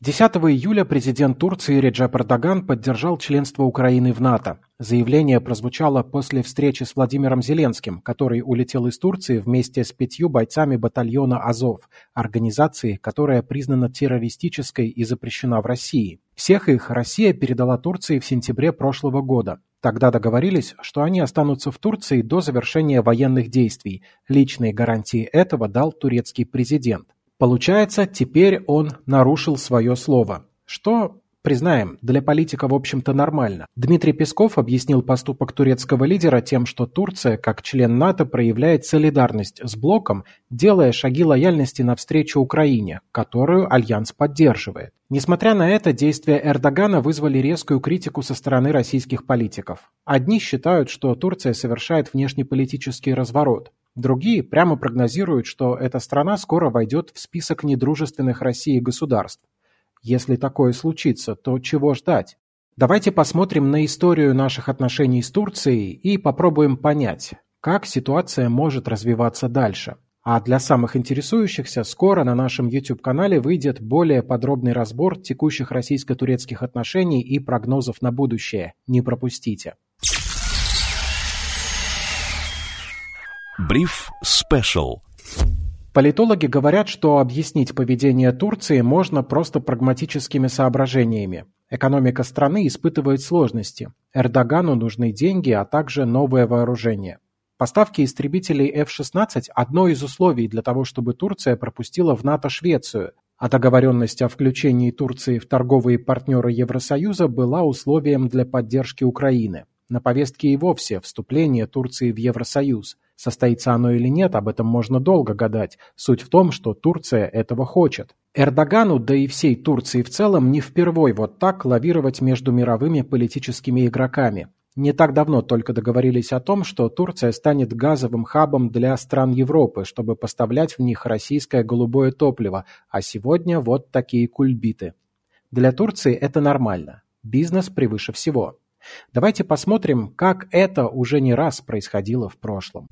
10 июля президент Турции Реджеп Эрдоган поддержал членство Украины в НАТО. Заявление прозвучало после встречи с Владимиром Зеленским, который улетел из Турции вместе с пятью бойцами батальона «Азов», организации, которая признана террористической и запрещена в России. Всех их Россия передала Турции в сентябре прошлого года. Тогда договорились, что они останутся в Турции до завершения военных действий. Личные гарантии этого дал турецкий президент. Получается, теперь он нарушил свое слово. Что, признаем, для политика в общем-то нормально. Дмитрий Песков объяснил поступок турецкого лидера тем, что Турция, как член НАТО, проявляет солидарность с блоком, делая шаги лояльности навстречу Украине, которую Альянс поддерживает. Несмотря на это, действия Эрдогана вызвали резкую критику со стороны российских политиков. Одни считают, что Турция совершает внешнеполитический разворот, Другие прямо прогнозируют, что эта страна скоро войдет в список недружественных России государств. Если такое случится, то чего ждать? Давайте посмотрим на историю наших отношений с Турцией и попробуем понять, как ситуация может развиваться дальше. А для самых интересующихся скоро на нашем YouTube-канале выйдет более подробный разбор текущих российско-турецких отношений и прогнозов на будущее. Не пропустите. Бриф Спешл. Политологи говорят, что объяснить поведение Турции можно просто прагматическими соображениями. Экономика страны испытывает сложности. Эрдогану нужны деньги, а также новое вооружение. Поставки истребителей F-16 – одно из условий для того, чтобы Турция пропустила в НАТО Швецию, а договоренность о включении Турции в торговые партнеры Евросоюза была условием для поддержки Украины. На повестке и вовсе вступление Турции в Евросоюз – Состоится оно или нет, об этом можно долго гадать. Суть в том, что Турция этого хочет. Эрдогану, да и всей Турции в целом, не впервой вот так лавировать между мировыми политическими игроками. Не так давно только договорились о том, что Турция станет газовым хабом для стран Европы, чтобы поставлять в них российское голубое топливо, а сегодня вот такие кульбиты. Для Турции это нормально. Бизнес превыше всего. Давайте посмотрим, как это уже не раз происходило в прошлом.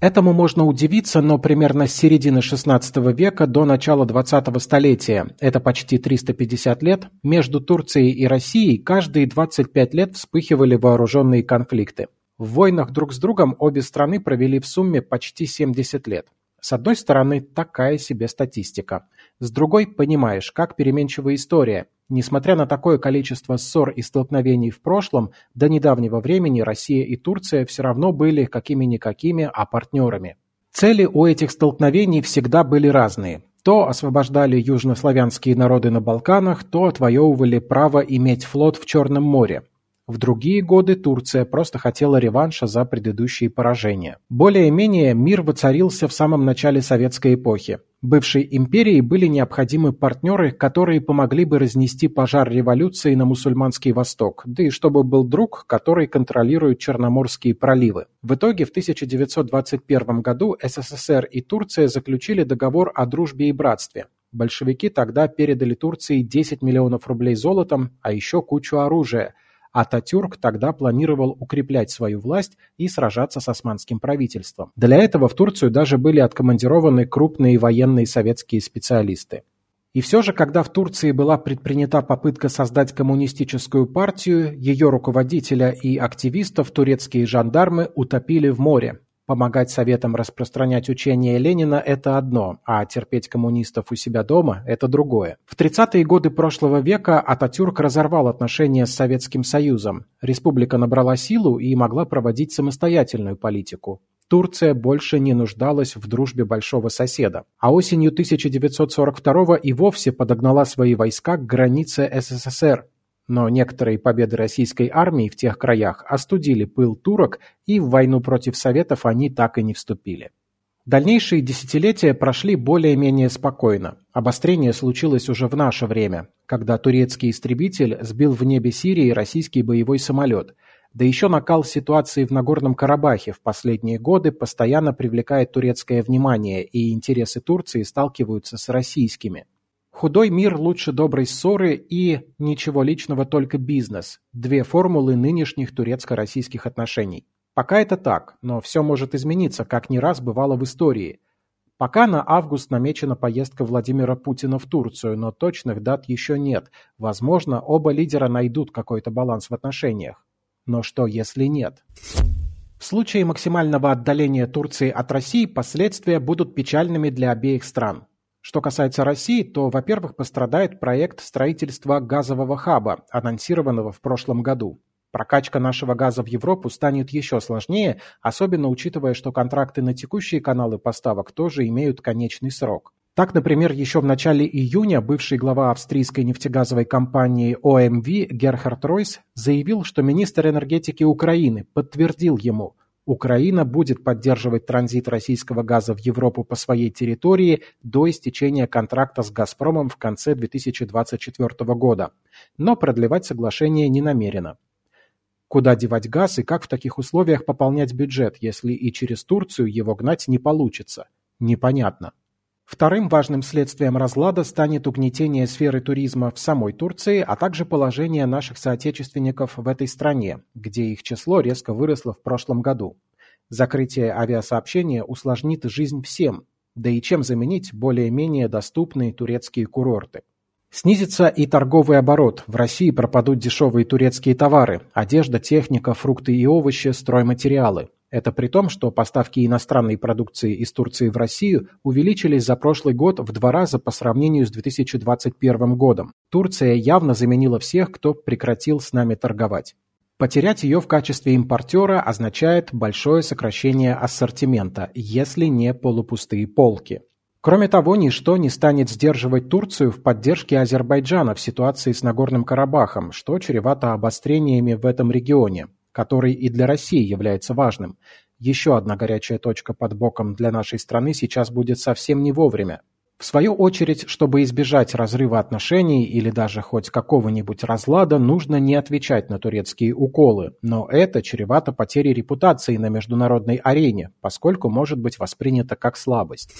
Этому можно удивиться, но примерно с середины XVI века до начала XX столетия, это почти 350 лет, между Турцией и Россией каждые 25 лет вспыхивали вооруженные конфликты. В войнах друг с другом обе страны провели в сумме почти 70 лет. С одной стороны, такая себе статистика. С другой, понимаешь, как переменчивая история, Несмотря на такое количество ссор и столкновений в прошлом, до недавнего времени Россия и Турция все равно были какими-никакими, а партнерами. Цели у этих столкновений всегда были разные. То освобождали южнославянские народы на Балканах, то отвоевывали право иметь флот в Черном море. В другие годы Турция просто хотела реванша за предыдущие поражения. Более-менее мир воцарился в самом начале советской эпохи. Бывшей империи были необходимы партнеры, которые помогли бы разнести пожар революции на мусульманский Восток, да и чтобы был друг, который контролирует Черноморские проливы. В итоге в 1921 году СССР и Турция заключили договор о дружбе и братстве. Большевики тогда передали Турции 10 миллионов рублей золотом, а еще кучу оружия – Ататюрк тогда планировал укреплять свою власть и сражаться с османским правительством. Для этого в Турцию даже были откомандированы крупные военные советские специалисты. И все же, когда в Турции была предпринята попытка создать коммунистическую партию, ее руководителя и активистов турецкие жандармы утопили в море. Помогать Советам распространять учение Ленина – это одно, а терпеть коммунистов у себя дома – это другое. В 30-е годы прошлого века Ататюрк разорвал отношения с Советским Союзом. Республика набрала силу и могла проводить самостоятельную политику. Турция больше не нуждалась в дружбе большого соседа, а осенью 1942 и вовсе подогнала свои войска к границе СССР, но некоторые победы российской армии в тех краях остудили пыл турок, и в войну против Советов они так и не вступили. Дальнейшие десятилетия прошли более-менее спокойно. Обострение случилось уже в наше время, когда турецкий истребитель сбил в небе Сирии российский боевой самолет. Да еще накал ситуации в Нагорном Карабахе в последние годы постоянно привлекает турецкое внимание, и интересы Турции сталкиваются с российскими. Худой мир лучше доброй ссоры и ничего личного, только бизнес – две формулы нынешних турецко-российских отношений. Пока это так, но все может измениться, как не раз бывало в истории. Пока на август намечена поездка Владимира Путина в Турцию, но точных дат еще нет. Возможно, оба лидера найдут какой-то баланс в отношениях. Но что, если нет? В случае максимального отдаления Турции от России последствия будут печальными для обеих стран. Что касается России, то, во-первых, пострадает проект строительства газового хаба, анонсированного в прошлом году. Прокачка нашего газа в Европу станет еще сложнее, особенно учитывая, что контракты на текущие каналы поставок тоже имеют конечный срок. Так, например, еще в начале июня бывший глава австрийской нефтегазовой компании OMV Герхард Ройс заявил, что министр энергетики Украины подтвердил ему, Украина будет поддерживать транзит российского газа в Европу по своей территории до истечения контракта с «Газпромом» в конце 2024 года, но продлевать соглашение не намерено. Куда девать газ и как в таких условиях пополнять бюджет, если и через Турцию его гнать не получится? Непонятно. Вторым важным следствием разлада станет угнетение сферы туризма в самой Турции, а также положение наших соотечественников в этой стране, где их число резко выросло в прошлом году. Закрытие авиасообщения усложнит жизнь всем, да и чем заменить более-менее доступные турецкие курорты. Снизится и торговый оборот. В России пропадут дешевые турецкие товары – одежда, техника, фрукты и овощи, стройматериалы. Это при том, что поставки иностранной продукции из Турции в Россию увеличились за прошлый год в два раза по сравнению с 2021 годом. Турция явно заменила всех, кто прекратил с нами торговать. Потерять ее в качестве импортера означает большое сокращение ассортимента, если не полупустые полки. Кроме того, ничто не станет сдерживать Турцию в поддержке Азербайджана в ситуации с Нагорным Карабахом, что чревато обострениями в этом регионе, который и для России является важным. Еще одна горячая точка под боком для нашей страны сейчас будет совсем не вовремя. В свою очередь, чтобы избежать разрыва отношений или даже хоть какого-нибудь разлада, нужно не отвечать на турецкие уколы, но это чревато потерей репутации на международной арене, поскольку может быть воспринято как слабость.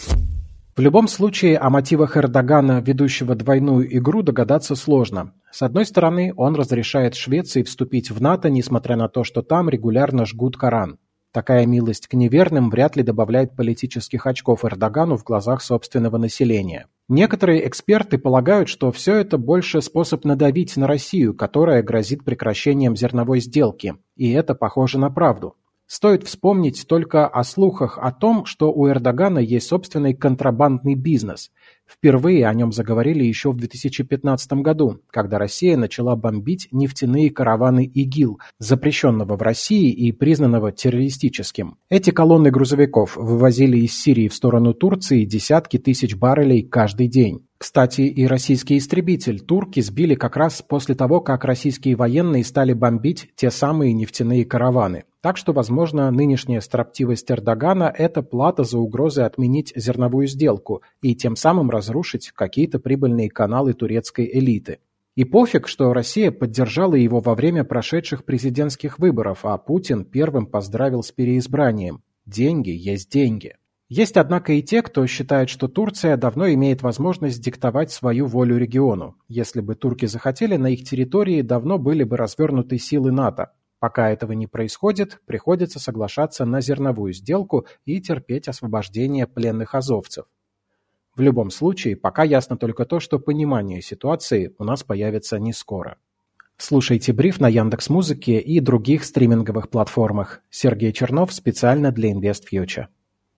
В любом случае о мотивах Эрдогана, ведущего двойную игру, догадаться сложно. С одной стороны, он разрешает Швеции вступить в НАТО, несмотря на то, что там регулярно жгут Коран. Такая милость к неверным вряд ли добавляет политических очков Эрдогану в глазах собственного населения. Некоторые эксперты полагают, что все это больше способ надавить на Россию, которая грозит прекращением зерновой сделки. И это похоже на правду. Стоит вспомнить только о слухах о том, что у Эрдогана есть собственный контрабандный бизнес. Впервые о нем заговорили еще в 2015 году, когда Россия начала бомбить нефтяные караваны ИГИЛ, запрещенного в России и признанного террористическим. Эти колонны грузовиков вывозили из Сирии в сторону Турции десятки тысяч баррелей каждый день. Кстати, и российский истребитель турки сбили как раз после того, как российские военные стали бомбить те самые нефтяные караваны. Так что, возможно, нынешняя строптивость Эрдогана – это плата за угрозы отменить зерновую сделку и тем самым разрушить какие-то прибыльные каналы турецкой элиты. И пофиг, что Россия поддержала его во время прошедших президентских выборов, а Путин первым поздравил с переизбранием. Деньги есть деньги. Есть, однако, и те, кто считает, что Турция давно имеет возможность диктовать свою волю региону. Если бы турки захотели, на их территории давно были бы развернуты силы НАТО. Пока этого не происходит, приходится соглашаться на зерновую сделку и терпеть освобождение пленных азовцев. В любом случае, пока ясно только то, что понимание ситуации у нас появится не скоро. Слушайте бриф на Яндекс Музыке и других стриминговых платформах. Сергей Чернов специально для InvestFuture.